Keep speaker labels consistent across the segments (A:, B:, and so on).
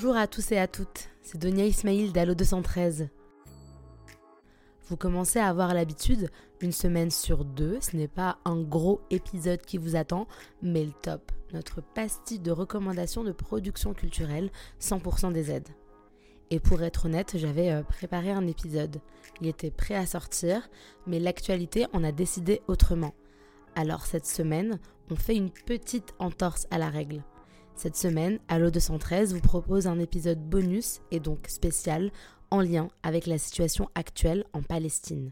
A: Bonjour à tous et à toutes, c'est Donia Ismail d'Allo 213. Vous commencez à avoir l'habitude, une semaine sur deux, ce n'est pas un gros épisode qui vous attend, mais le top, notre pastille de recommandations de production culturelle, 100% des aides. Et pour être honnête, j'avais euh, préparé un épisode. Il était prêt à sortir, mais l'actualité en a décidé autrement. Alors cette semaine, on fait une petite entorse à la règle. Cette semaine, Allo 213 vous propose un épisode bonus et donc spécial en lien avec la situation actuelle en Palestine.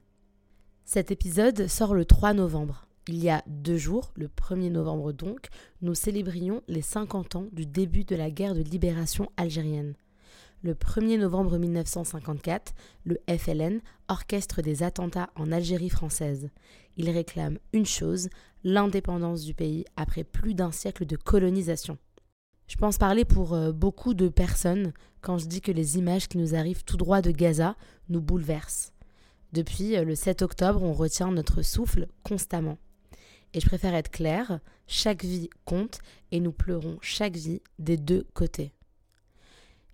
A: Cet épisode sort le 3 novembre. Il y a deux jours, le 1er novembre donc, nous célébrions les 50 ans du début de la guerre de libération algérienne. Le 1er novembre 1954, le FLN orchestre des attentats en Algérie française. Il réclame une chose, l'indépendance du pays après plus d'un siècle de colonisation. Je pense parler pour euh, beaucoup de personnes quand je dis que les images qui nous arrivent tout droit de Gaza nous bouleversent. Depuis euh, le 7 octobre, on retient notre souffle constamment. Et je préfère être claire, chaque vie compte et nous pleurons chaque vie des deux côtés.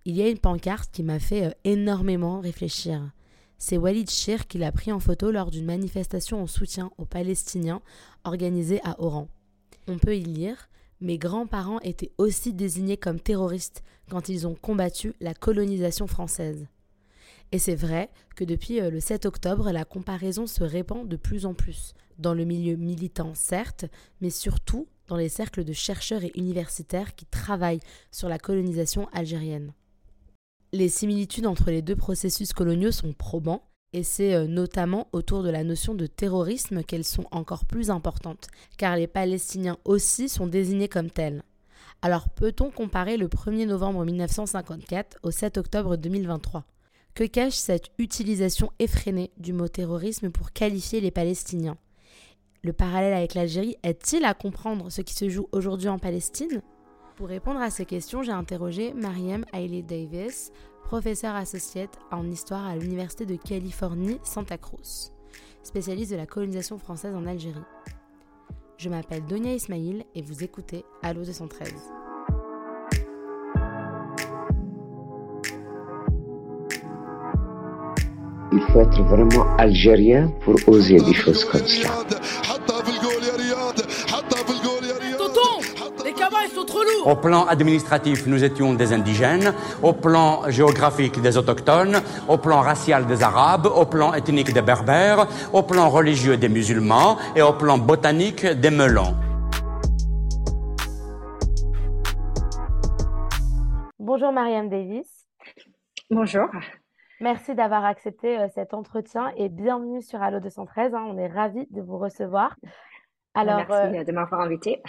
A: Il y a une pancarte qui m'a fait euh, énormément réfléchir. C'est Walid Shir qui l'a pris en photo lors d'une manifestation en soutien aux Palestiniens organisée à Oran. On peut y lire mes grands-parents étaient aussi désignés comme terroristes quand ils ont combattu la colonisation française. Et c'est vrai que depuis euh, le 7 octobre, la comparaison se répand de plus en plus, dans le milieu militant certes, mais surtout dans les cercles de chercheurs et universitaires qui travaillent sur la colonisation algérienne. Les similitudes entre les deux processus coloniaux sont probants, et c'est euh, notamment autour de la notion de terrorisme qu'elles sont encore plus importantes, car les Palestiniens aussi sont désignés comme tels. Alors peut-on comparer le 1er novembre 1954 au 7 octobre 2023 Que cache cette utilisation effrénée du mot terrorisme pour qualifier les Palestiniens? Le parallèle avec l'Algérie est-il à comprendre ce qui se joue aujourd'hui en Palestine? Pour répondre à ces questions, j'ai interrogé Mariam Hailey Davis, professeur associate en histoire à l'Université de Californie Santa Cruz, spécialiste de la colonisation française en Algérie. Je m'appelle Donia Ismail et vous écoutez Allo 213.
B: Il faut être vraiment algérien pour oser des choses comme cela.
C: Au plan administratif, nous étions des indigènes. Au plan géographique, des autochtones. Au plan racial, des arabes. Au plan ethnique, des berbères. Au plan religieux, des musulmans. Et au plan botanique, des melons.
A: Bonjour Mariam Davis.
D: Bonjour.
A: Merci d'avoir accepté euh, cet entretien et bienvenue sur Allo 213. Hein. on est ravis de vous recevoir.
D: Alors, Merci euh, de m'avoir invité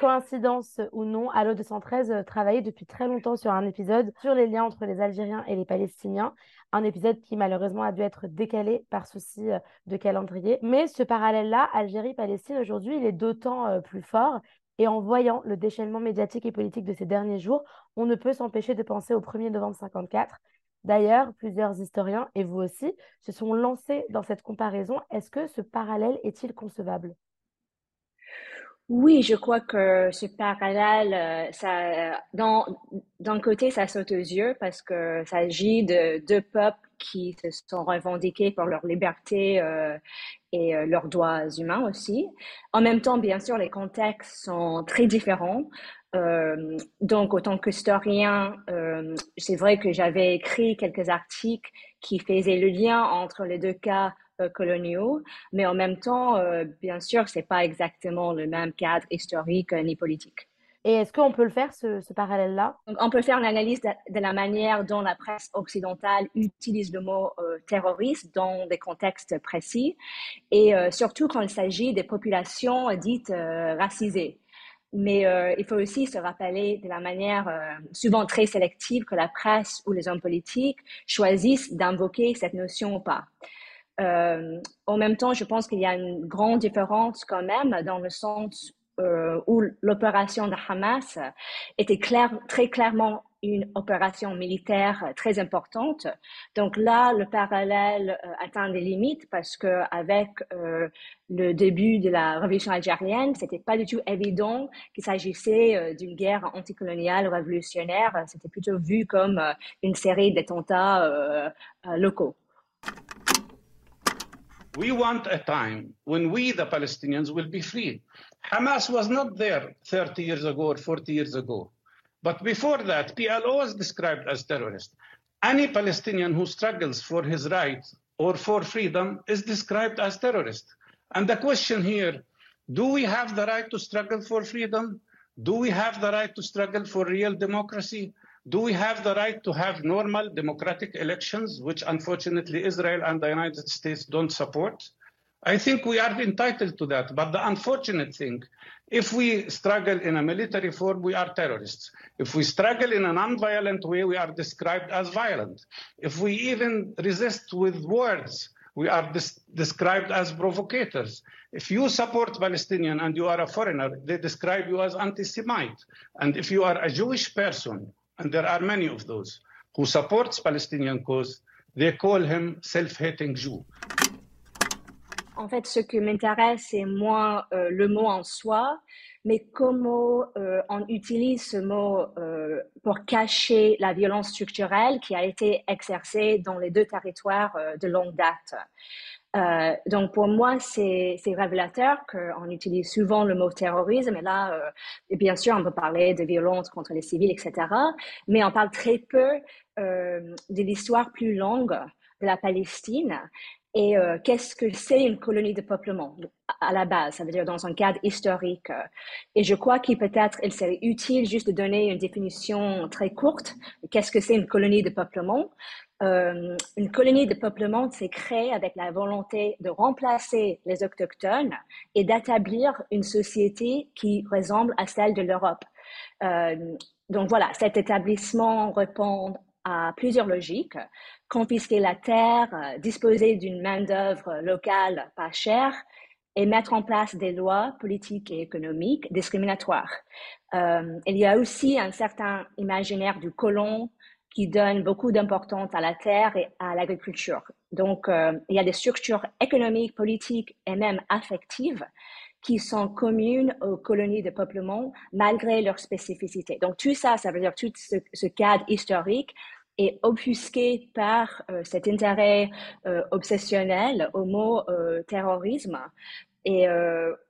A: coïncidence ou non, Allo 213 euh, travaillait depuis très longtemps sur un épisode sur les liens entre les Algériens et les Palestiniens. Un épisode qui malheureusement a dû être décalé par souci euh, de calendrier. Mais ce parallèle-là, Algérie-Palestine, aujourd'hui, il est d'autant euh, plus fort. Et en voyant le déchaînement médiatique et politique de ces derniers jours, on ne peut s'empêcher de penser au 1er novembre 54. D'ailleurs, plusieurs historiens, et vous aussi, se sont lancés dans cette comparaison. Est-ce que ce parallèle est-il concevable?
D: Oui, je crois que ce parallèle, euh, ça, d'un côté, ça saute aux yeux parce que s'agit de deux peuples qui se sont revendiqués pour leur liberté euh, et euh, leurs droits humains aussi. En même temps, bien sûr, les contextes sont très différents. donc, autant qu'historien, c'est vrai que j'avais écrit quelques articles qui faisaient le lien entre les deux cas coloniaux, mais en même temps, euh, bien sûr, c'est pas exactement le même cadre historique euh, ni politique.
A: Et est-ce qu'on peut le faire, ce, parallèle-là?
D: On peut faire l'analyse de, la manière dont la presse occidentale utilise le mot terroriste dans des contextes précis, et surtout quand il s'agit des populations dites racisées. Mais il faut aussi se rappeler de la manière souvent très sélective que la presse ou les hommes politiques choisissent d'invoquer cette notion ou pas. Euh, en même temps, je pense qu'il y a une grande différence quand même dans le sens euh, où l'opération de Hamas était très clairement une opération militaire très importante. Donc là, le parallèle euh, atteint des limites parce que avec le début de la révolution algérienne, c'était pas du tout évident qu'il s'agissait d'une guerre anticoloniale révolutionnaire. C'était plutôt vu comme une série d'attentats locaux.
E: We want a time when we, the Palestinians, will be free. Hamas was not there 30 years ago or 40 years ago. But before that, PLO was described as terrorist. Any Palestinian who struggles for his rights or for freedom is described as terrorist. And the question here, do we have the right to struggle for freedom? Do we have the right to struggle for real democracy? Do we have the right to have normal democratic elections, which unfortunately Israel and the United States don't support? I think we are entitled to that. But the unfortunate thing, if we struggle in a military form, we are terrorists. If we struggle in a non-violent way, we are described as violent. If we even resist with words, we are described as provocators. If you support Palestinian and you are a foreigner, they describe you as anti-Semite. And if you are a Jewish person, and there are many of those, who supports Palestinian cause, they call him self-hating Jew.
D: En fait, ce qui m'intéresse, c'est moins euh, le mot en soi, mais comment euh, on utilise ce mot euh, pour cacher la violence structurelle qui a été exercée dans les deux territoires de longue date. Donc pour moi, c'est révélateur qu'on utilise souvent le mot terrorisme, et là, bien sûr, on peut parler de violence contre les civils, etc., mais on parle très peu de l'histoire plus longue de la Palestine et euh, qu'est-ce que c'est une colonie de peuplement? À la base, ça veut dire dans un cadre historique. Et je crois qu'il peut-être il serait utile juste de donner une définition très courte. Qu'est-ce que c'est une colonie de peuplement? Euh, Une colonie de peuplement s'est créée avec la volonté de remplacer les autochtones et d'établir une société qui ressemble à celle de l'Europe. Euh, donc voilà, cet établissement répond à plusieurs logiques confisquer la terre, euh, disposer d'une main-d'œuvre locale pas chère et mettre en place des lois politiques et économiques discriminatoires. Il y a aussi un certain imaginaire du colon qui donne beaucoup d'importance à la terre et à l'agriculture. Donc, euh, il y a des structures économiques, politiques et même affectives qui sont communes aux colonies de peuplement malgré leur spécificité. Donc, tout ça, ça veut dire tout ce cadre historique est offusqué par euh, cet intérêt euh, obsessionnel au mot terrorisme. Et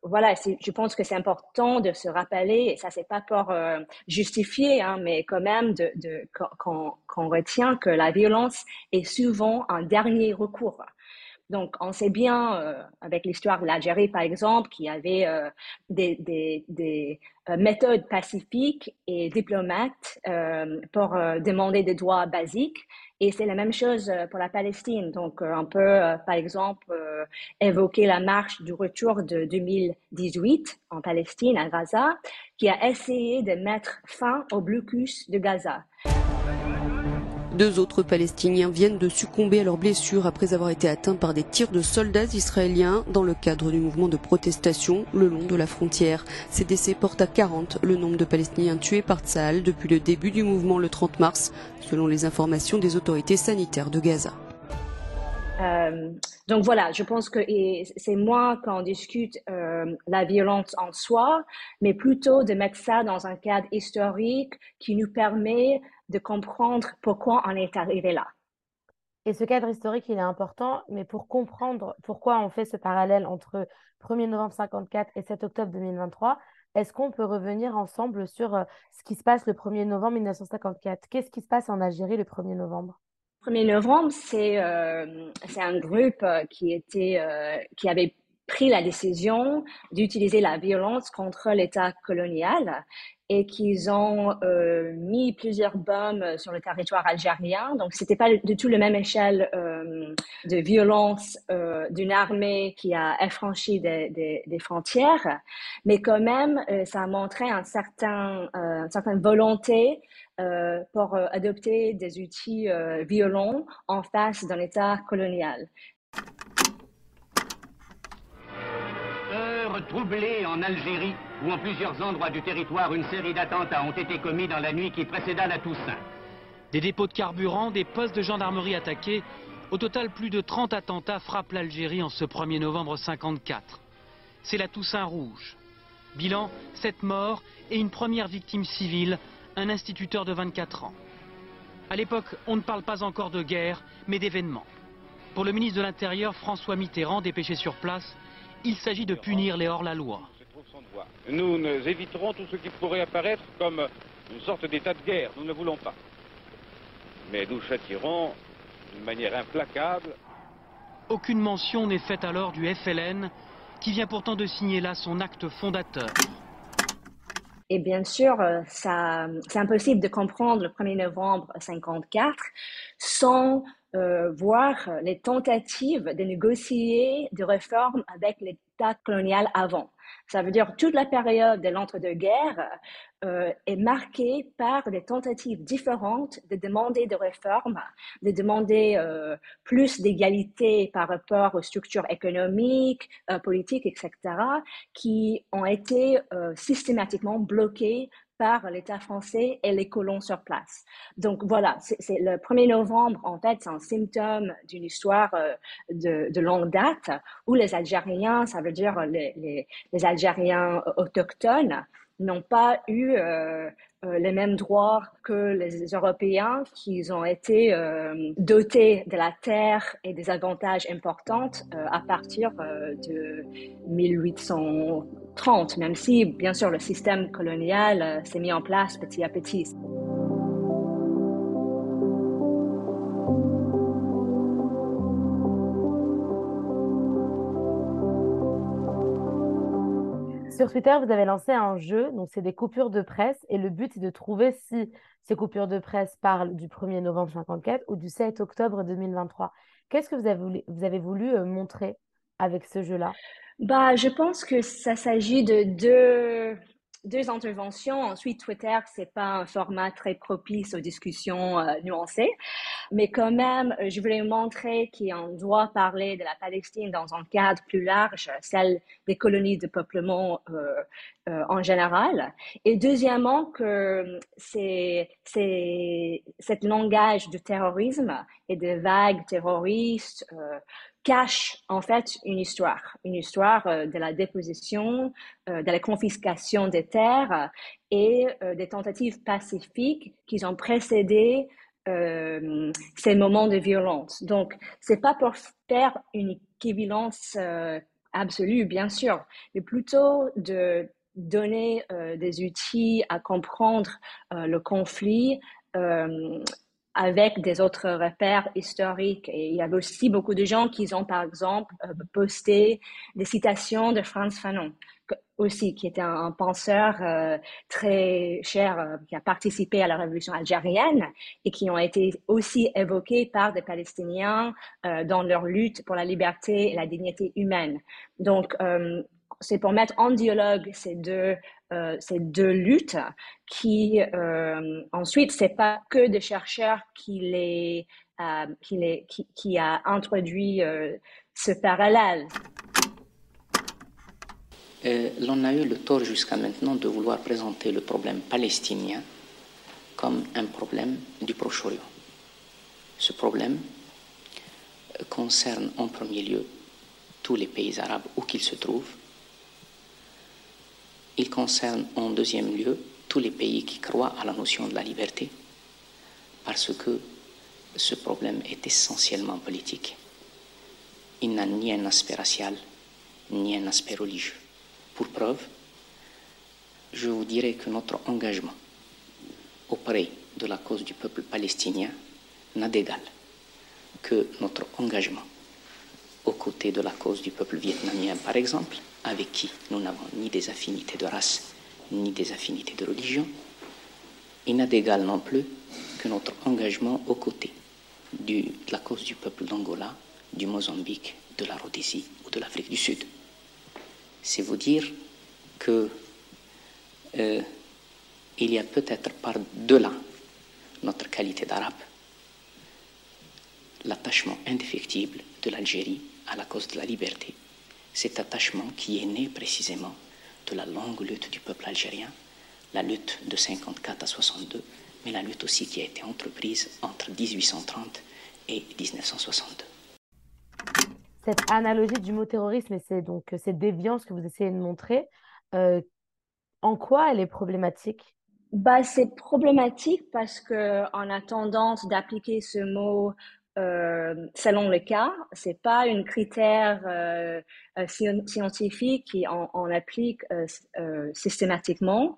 D: voilà, je pense que c'est important de se rappeler, et ça c'est pas pour justifier, hein, mais quand même de, de qu'on retient que la violence est souvent un dernier recours. Donc, on sait bien, euh, avec l'histoire de l'Algérie, par exemple, qu'il y avait euh, des, des, des euh, méthodes pacifiques et diplomates pour demander des droits basiques. Et c'est la même chose pour la Palestine. Donc, on peut, par exemple, évoquer la marche du retour de 2018 en Palestine, à Gaza, qui a essayé de mettre fin au blocus de Gaza.
F: Deux autres Palestiniens viennent de succomber à leurs blessures après avoir été atteints par des tirs de soldats israéliens dans le cadre du mouvement de protestation le long de la frontière. Ces décès portent à 40 le nombre de Palestiniens tués par Tsahal depuis le début du mouvement le 30 mars, selon les informations des autorités sanitaires de Gaza.
D: Euh, donc voilà, je pense que c'est moins qu'on discute euh, la violence en soi, mais plutôt de mettre ça dans un cadre historique qui nous permet de comprendre pourquoi on est arrivé là.
A: Et ce cadre historique, il est important, mais pour comprendre pourquoi on fait ce parallèle entre 1er novembre 54 et 7 octobre 2023, est-ce qu'on peut revenir ensemble sur euh, ce qui se passe le 1er novembre 1954 Qu'est-ce qui se passe en Algérie le 1er novembre?
D: 1er novembre, c'est euh, un groupe euh, qui, était, euh, qui avait pris la décision d'utiliser la violence contre l'État colonial et qu'ils ont euh, mis plusieurs bombes sur le territoire algérien. Donc, c'était pas du tout la même échelle euh, de violence euh, d'une armée qui a affranchi des, frontières, mais quand même, ça a montré un certain, une certaine volonté pour adopter des outils violents en face d'un État colonial.
G: Troublé en Algérie, où en plusieurs endroits du territoire, une série d'attentats ont été commis dans la nuit qui précéda la Toussaint.
H: Des dépôts de carburant, des postes de gendarmerie attaqués. Au total, plus de 30 attentats frappent l'Algérie en ce 1er novembre 54. C'est la Toussaint rouge. Bilan, 7 morts et une première victime civile, un instituteur de 24 ans. À l'époque, on ne parle pas encore de guerre, mais d'événements. Pour le ministre de l'Intérieur, François Mitterrand, dépêché sur place, il s'agit de punir les hors-la-loi.
I: Nous, éviterons tout ce qui pourrait apparaître comme une sorte d'état de guerre. Nous ne voulons pas. Mais nous châtirons d'une manière implacable.
H: Aucune mention n'est faite alors du FLN, qui vient pourtant de signer là son acte fondateur.
D: Et bien sûr, euh, c'est impossible de comprendre le 1er novembre 54 sans euh, voir les tentatives de négocier des réformes avec l'État colonial avant. Ça veut dire toute la période de l'entre-deux-guerres euh, est marquée par des tentatives différentes de demander des réformes, de demander euh, plus d'égalité par rapport aux structures économiques, euh, politiques, etc., qui ont été systématiquement bloquées par l'État français et les colons sur place. Donc voilà, c'est le 1er novembre, en fait, c'est un symptôme d'une histoire euh, de, longue date où les Algériens, ça veut dire les, Algériens autochtones, n'ont pas eu euh, euh, les mêmes droits que les Européens qui ont été dotés de la terre et des avantages importants à partir de 1800. 30, même si, bien sûr, le système colonial euh, s'est mis en place petit à petit.
A: Sur Twitter, vous avez lancé un jeu, donc c'est des coupures de presse, et le but est de trouver si ces coupures de presse parlent du 1er novembre 54 ou du 7 octobre 2023. Qu'est-ce que vous avez voulu euh, montrer avec ce jeu-là?
D: Bah, Je pense que ça s'agit de deux, deux interventions. Ensuite, Twitter, c'est pas un format très propice aux discussions euh, nuancées, mais quand même, euh, je voulais montrer qu'on doit parler de la Palestine dans un cadre plus large, celle des colonies de peuplement euh, en général. Et deuxièmement, que c'est c'est cet langage du terrorisme et des vagues terroristes cache en fait une histoire, une histoire euh, de la déposition, euh, de la confiscation des terres et euh, des tentatives pacifiques qui ont précédé ces moments de violence. Donc, c'est pas pour faire une équivalence absolue, bien sûr, mais plutôt de donner des outils à comprendre le conflit avec des autres repères historiques. Et il y avait aussi beaucoup de gens qui ont, par exemple, euh, posté des citations de Franz Fanon, aussi, qui était un, penseur euh, très cher, euh, qui a participé à la révolution algérienne et qui ont été aussi évoqués par des Palestiniens dans leur lutte pour la liberté et la dignité humaine. Donc, c'est pour mettre en dialogue ces deux, euh, ces deux luttes qui, euh, ensuite, c'est pas que des chercheurs qui les, euh, qui les, qui, a introduit euh, ce parallèle.
J: L'on a eu le tort jusqu'à maintenant de vouloir présenter le problème palestinien comme un problème du Proche-Orient. Ce problème concerne en premier lieu tous les pays arabes où qu'ils se trouvent, il concerne en deuxième lieu tous les pays qui croient à la notion de la liberté, parce que ce problème est essentiellement politique. Il n'a ni un aspect racial, ni un aspect religieux. Pour preuve, je vous dirais que notre engagement auprès de la cause du peuple palestinien n'a d'égal que notre engagement aux côtés de la cause du peuple vietnamien, par exemple, avec qui nous n'avons ni des affinités de race, ni des affinités de religion. Il n'a d'égal non plus que notre engagement aux côtés de la cause du peuple d'Angola, du Mozambique, de la Rhodésie ou de l'Afrique du Sud. C'est vous dire que euh, il y a peut-être par-delà notre qualité d'arabe l'attachement indéfectible de l'Algérie à la cause de la liberté cet attachement qui est né précisément de la longue lutte du peuple algérien, la lutte de 54 à 62, mais la lutte aussi qui a été entreprise entre 1830 et 1962.
A: Cette analogie du mot terrorisme et c'est donc cette déviance que vous essayez de montrer, euh, en quoi elle est problématique?
D: Bah, c'est problématique parce que on a tendance d'appliquer ce mot selon le cas. C'est pas un critère euh, euh, scientifique qui on, applique systématiquement.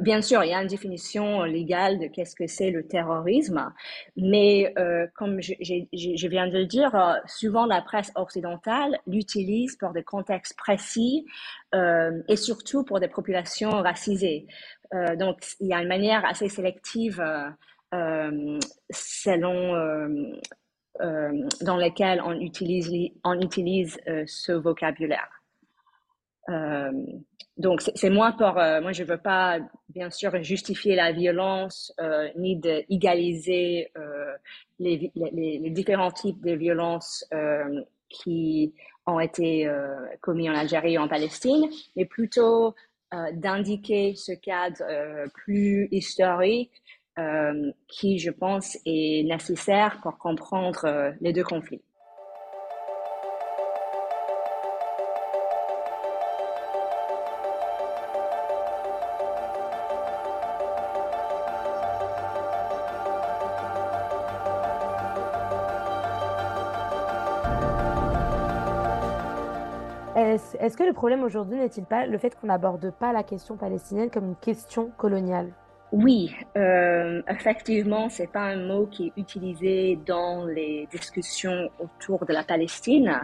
D: bien sûr, il y a une définition légale de qu'est-ce que c'est le terrorisme, mais comme je, je, viens de le dire, souvent la presse occidentale l'utilise pour des contextes précis et surtout pour des populations racisées. donc, il y a une manière assez sélective euh, selon euh, euh, dans lesquels on utilise, on utilise ce vocabulaire. donc, c'est moins pour. moi, je veux pas, bien sûr, justifier la violence ni d'égaliser les, les, les, différents types de violences qui ont été commis en Algérie et en Palestine, mais plutôt d'indiquer ce cadre plus historique euh, qui, je pense, est nécessaire pour comprendre euh, les deux conflits.
A: Est-ce que le problème aujourd'hui n'est-il pas le fait qu'on n'aborde pas la question palestinienne comme une question coloniale?
D: Oui, euh, effectivement, c'est pas un mot qui est utilisé dans les discussions autour de la Palestine.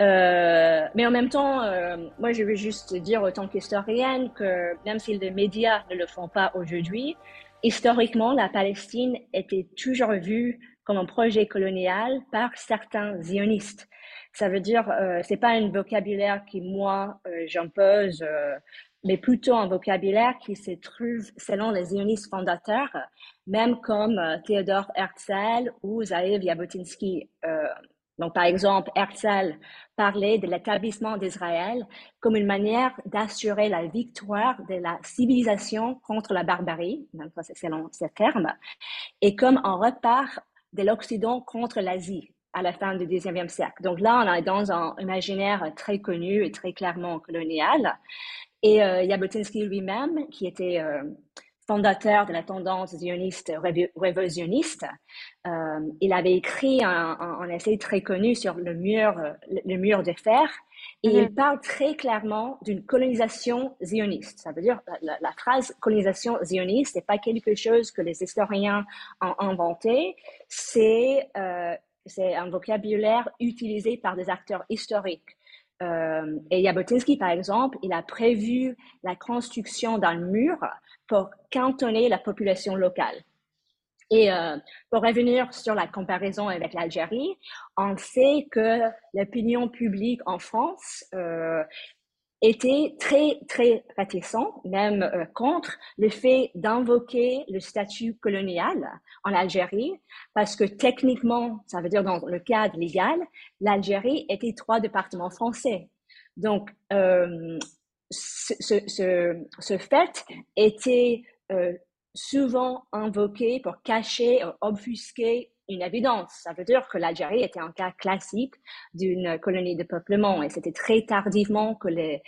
D: Euh, mais en même temps, euh, moi, je veux juste dire, autant qu'historienne, que même si les médias ne le font pas aujourd'hui, historiquement, la Palestine était toujours vue comme un projet colonial par certains zionistes. Ça veut dire, euh, c'est pas un vocabulaire qui moi euh, j'impose mais plutôt un vocabulaire qui se trouve selon les zionistes fondateurs, même comme euh, Théodore Herzl ou Zaïv Jabotinsky. Euh, donc, par exemple, Herzl parlait de l'établissement d'Israël comme une manière d'assurer la victoire de la civilisation contre la barbarie, c'est selon ce terme, et comme un repart de l'Occident contre l'Asie à la fin du 19e siècle. Donc là, on est dans un imaginaire très connu et très clairement colonial. Et euh, Jabotinsky lui-même, qui était euh, fondateur de la tendance zioniste révolutionniste, euh, il avait écrit un, un, essai très connu sur le mur, le mur de fer, et il mm-hmm. parle très clairement d'une colonisation zioniste. Ça veut dire la, la phrase colonisation zioniste n'est pas quelque chose que les historiens ont inventé, c'est euh, c'est un vocabulaire utilisé par des acteurs historiques. Euh, et Jabotinsky, par exemple, il a prévu la construction d'un mur pour cantonner la population locale. Et euh, pour revenir sur la comparaison avec l'Algérie, on sait que l'opinion publique en France euh, était très, très réticent, même euh, contre le fait d'invoquer le statut colonial en Algérie, parce que techniquement, ça veut dire dans le cadre légal, l'Algérie était trois départements français. Donc, euh, ce, ce, ce, fait était euh, souvent invoqué pour cacher, obfusquer une évidence. Ça veut dire que l'Algérie était un cas classique d'une colonie de peuplement et c'était très tardivement que les,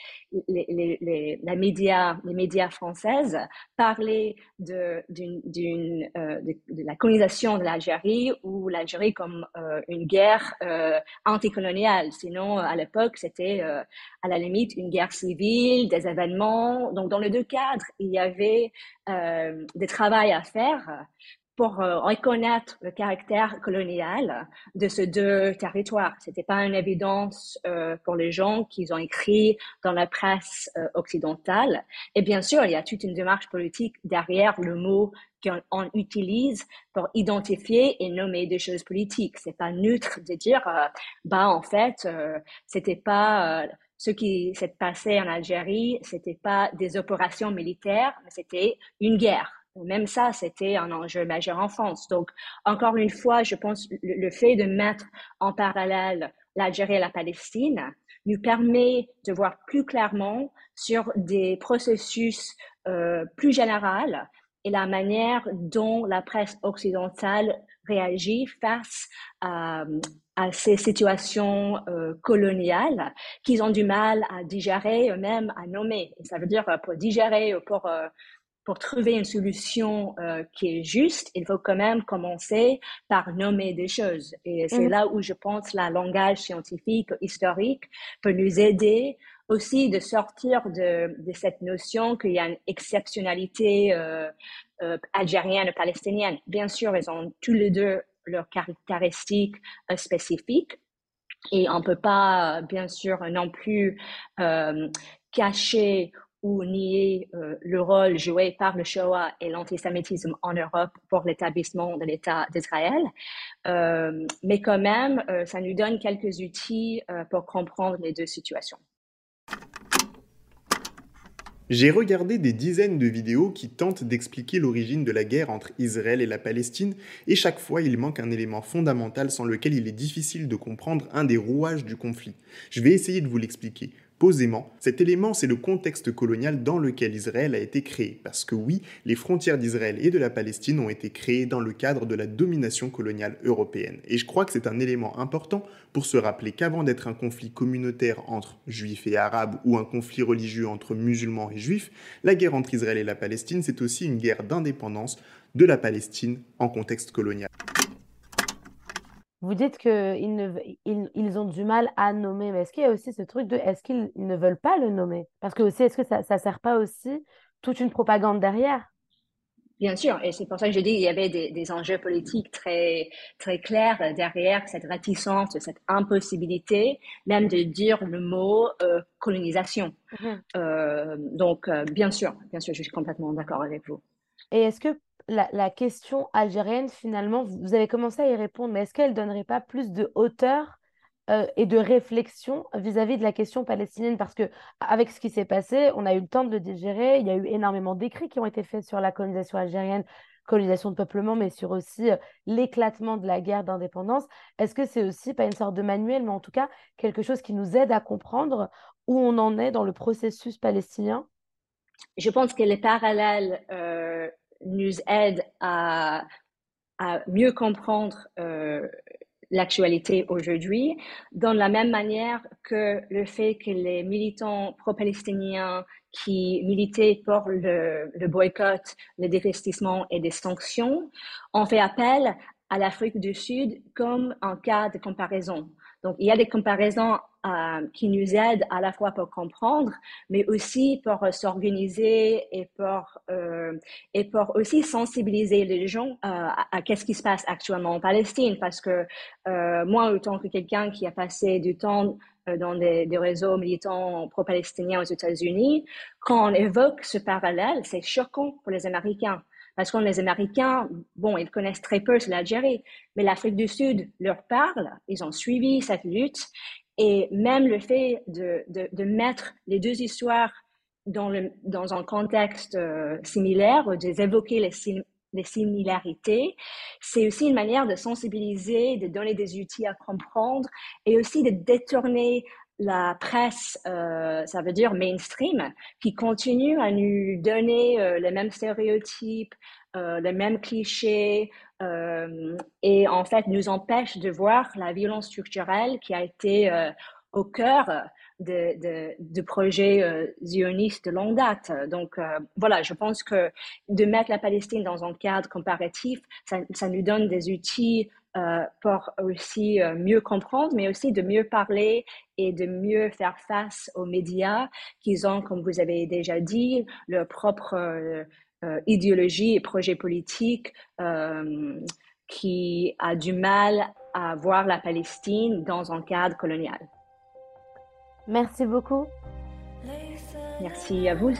D: les, les, les, médias, les médias françaises parlaient de, d'une, euh, de, la colonisation de l'Algérie ou l'Algérie comme euh, une guerre euh, anticoloniale. Sinon, à l'époque, c'était euh, à la limite une guerre civile, des événements. Donc, dans les deux cadres, il y avait euh, des travail à faire pour euh, reconnaître le caractère colonial de ces deux territoires. C'était pas une évidence euh, pour les gens qu'ils ont écrit dans la presse euh, occidentale. Et bien sûr, il y a toute une démarche politique derrière le mot qu'on utilise pour identifier et nommer des choses politiques. C'est pas neutre de dire, bah en fait, c'était pas ce qui s'est passé en Algérie, c'était pas des opérations militaires, mais c'était une guerre même ça, c'était un enjeu majeur en France. Donc, encore une fois, je pense le, le fait de mettre en parallèle l'Algérie et la Palestine nous permet de voir plus clairement sur des processus euh, plus généraux et la manière dont la presse occidentale réagit face à, ces situations euh, coloniales qu'ils ont du mal à digérer eux-mêmes, à nommer. Et ça veut dire pour digérer ou pour euh, pour trouver une solution euh, qui est juste, il faut quand même commencer par nommer des choses. Et c'est mmh. là où je pense la langage scientifique, historique peut nous aider aussi de sortir de, de cette notion qu'il y a une exceptionnalité euh, euh, algérienne palestinienne. Bien sûr, ils ont tous les deux leurs caractéristiques euh, spécifiques. Et on peut pas, bien sûr, non plus euh, cacher ou nier euh, le rôle joué par le Shoah et l'antisémitisme en Europe pour l'établissement de l'État d'Israël. Euh, mais quand même, euh, ça nous donne quelques outils pour comprendre les deux situations.
K: J'ai regardé des dizaines de vidéos qui tentent d'expliquer l'origine de la guerre entre Israël et la Palestine, et chaque fois il manque un élément fondamental sans lequel il est difficile de comprendre un des rouages du conflit. Je vais essayer de vous l'expliquer. Cet élément, c'est le contexte colonial dans lequel Israël a été créé, parce que oui, les frontières d'Israël et de la Palestine ont été créées dans le cadre de la domination coloniale européenne. Et je crois que c'est un élément important pour se rappeler qu'avant d'être un conflit communautaire entre juifs et arabes ou un conflit religieux entre musulmans et juifs, la guerre entre Israël et la Palestine, c'est aussi une guerre d'indépendance de la Palestine en contexte colonial.
A: Vous dites qu'ils ils, ont du mal à nommer, mais est-ce qu'il y a aussi ce truc de est-ce qu'ils ne veulent pas le nommer? Parce que aussi, est-ce que ça ne sert pas aussi toute une propagande derrière?
D: Bien sûr, et c'est pour ça que je dis qu'il y avait des, enjeux politiques très, très clairs derrière cette réticence, cette impossibilité même de dire le mot euh, colonisation. Mmh euh, donc, euh, bien sûr, bien sûr, je suis complètement d'accord avec vous.
A: Et est-ce que la, question algérienne, finalement, vous avez commencé à y répondre, mais est-ce qu'elle ne donnerait pas plus de hauteur euh, et de réflexion vis-à-vis de la question palestinienne? Parce que avec ce qui s'est passé, on a eu le temps de le digérer. Il y a eu énormément d'écrits qui ont été faits sur la colonisation algérienne, colonisation de peuplement, mais sur aussi euh, l'éclatement de la guerre d'indépendance. Est-ce que c'est aussi pas une sorte de manuel, mais en tout cas quelque chose qui nous aide à comprendre où on en est dans le processus palestinien?
D: Je pense que les parallèles euh, nous aide à, mieux comprendre euh, l'actualité aujourd'hui, dans la même manière que le fait que les militants pro-palestiniens qui militaient pour le, le boycott, le dévestissement et des sanctions ont fait appel à l'Afrique du Sud comme un cas de comparaison. Donc, il y a des comparaisons euh, qui nous aident à la fois pour comprendre, mais aussi pour euh, s'organiser et pour euh, et pour aussi sensibiliser les gens à, qu'est-ce qui se passe actuellement en Palestine. Parce que moi, autant que quelqu'un qui a passé du temps dans des, des réseaux militants pro-palestiniens aux États-Unis, quand on évoque ce parallèle, c'est choquant pour les Américains. Parce que les Américains, bon, ils connaissent très peu l'Algérie, mais l'Afrique du Sud leur parle, ils ont suivi cette lutte, et même le fait de, de, mettre les deux histoires dans, le, dans un contexte euh, similaire, d'évoquer les, les similarités, c'est aussi une manière de sensibiliser, de donner des outils à comprendre et aussi de détourner la presse, euh, ça veut dire mainstream, qui continue à nous donner euh, les mêmes stéréotypes, euh, les mêmes clichés, et en fait nous empêche de voir la violence structurelle qui a été au cœur de, de, de projets de longue date. Donc voilà, je pense que de mettre la Palestine dans un cadre comparatif, ça nous donne des outils euh, pour aussi euh, mieux comprendre, mais aussi de mieux parler et de mieux faire face aux médias qui ont, comme vous avez déjà dit, leur propre euh, idéologie et projet politique qui a du mal à voir la Palestine dans un cadre colonial.
A: Merci beaucoup.
D: Merci à vous.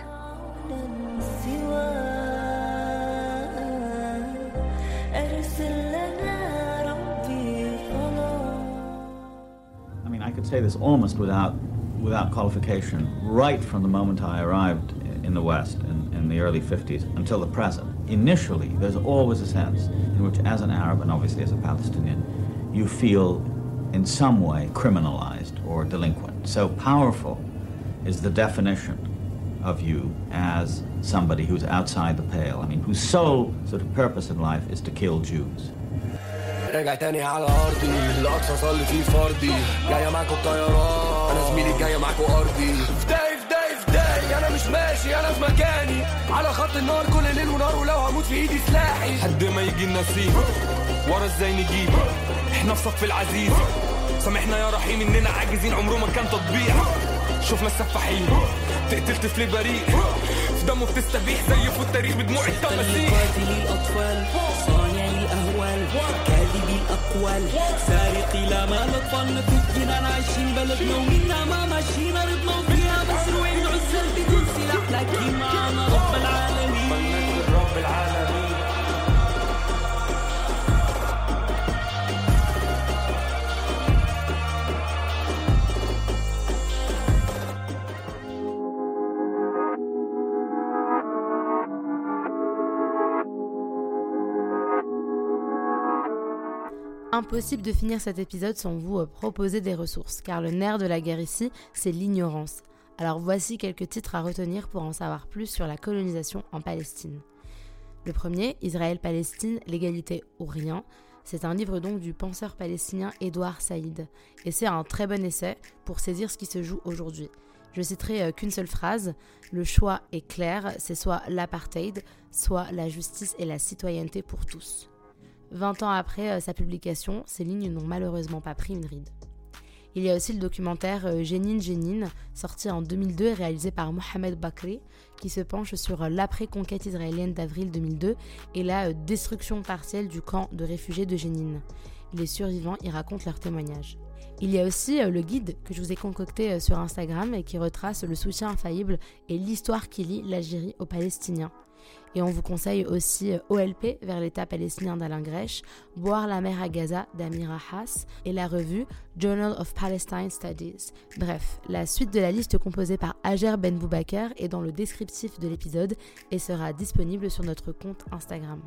L: Could say this almost without, without qualification, right from the moment I arrived in the West in, in the early 50s until the present. Initially, there's always a sense in which, as an Arab and obviously as a Palestinian, you feel in some way criminalized or delinquent. so powerful is the definition of you as somebody who's outside the pale. I mean, whose sole sort of purpose in life is to kill Jews.
M: راجع تاني على أرضي. الأقصى صلي فيه فردي. جاية معاكوا الطيران. أنا زميلي جاية معاكوا أرضي. فداي فداي فداي أنا مش ماشي أنا في مكاني. على خط النار كل ليل ونهار ولو هموت في إيدي سلاحي.
N: حد ما يجي النسيم ورا إزاي نجيب؟ إحنا في صف العزيز. سامحنا يا رحيم إننا عاجزين. عمره ما كان تطبيع شفنا السفاحين تقتل طفل بريء. في دمه بتستبيح زي في التاريخ بدموع التماسيح.
O: قاتلي الأطفال صانعي الأهوال. الأقوال سارقي لا مال أطفالنا تدينا عايشين بلدنا ومنا ما ماشيين أرضنا وفيها بس وين العزل بدون سلاح. لكن
A: Impossible de finir cet épisode sans vous euh, proposer des ressources, car le nerf de la guerre ici, c'est l'ignorance. Alors voici quelques titres à retenir pour en savoir plus sur la colonisation en Palestine. Le premier, Israël-Palestine, l'égalité ou rien. C'est un livre donc du penseur palestinien Édouard Saïd, et c'est un très bon essai pour saisir ce qui se joue aujourd'hui. Je citerai euh, qu'une seule phrase, le choix est clair, c'est soit l'apartheid, soit la justice et la citoyenneté pour tous. 20 ans après euh, sa publication, ces lignes n'ont malheureusement pas pris une ride. Il y a aussi le documentaire euh, Génine Génine, sorti en 2002 et réalisé par Mohamed Bakri, qui se penche sur euh, l'après-conquête israélienne d'avril 2002 et la destruction partielle du camp de réfugiés de Génine. Les survivants y racontent leurs témoignages. Il y a aussi le guide que je vous ai concocté sur Instagram et qui retrace le soutien infaillible et l'histoire qui lie l'Algérie aux Palestiniens. Et on vous conseille aussi OLP vers l'État palestinien d'Alain Grèche, Boire la mer à Gaza d'Amira Haas et la revue Journal of Palestine Studies. Bref, la suite de la liste composée par Ager Ben Boubaker est dans le descriptif de l'épisode et sera disponible sur notre compte Instagram.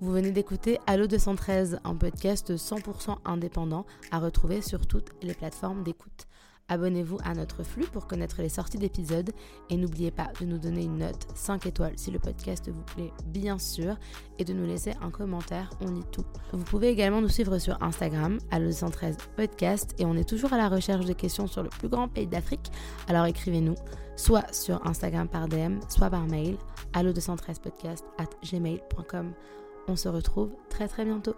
A: Vous venez d'écouter Allo 213, un podcast 100% indépendant à retrouver sur toutes les plateformes d'écoute. Abonnez-vous à notre flux pour connaître les sorties d'épisodes et n'oubliez pas de nous donner une note 5 étoiles si le podcast vous plaît bien sûr et de nous laisser un commentaire, on lit tout. Vous pouvez également nous suivre sur Instagram à 213 podcast et on est toujours à la recherche de questions sur le plus grand pays d'Afrique, alors écrivez-nous soit sur Instagram par DM, soit par mail allo213podcast at gmail.com. On se retrouve très très bientôt.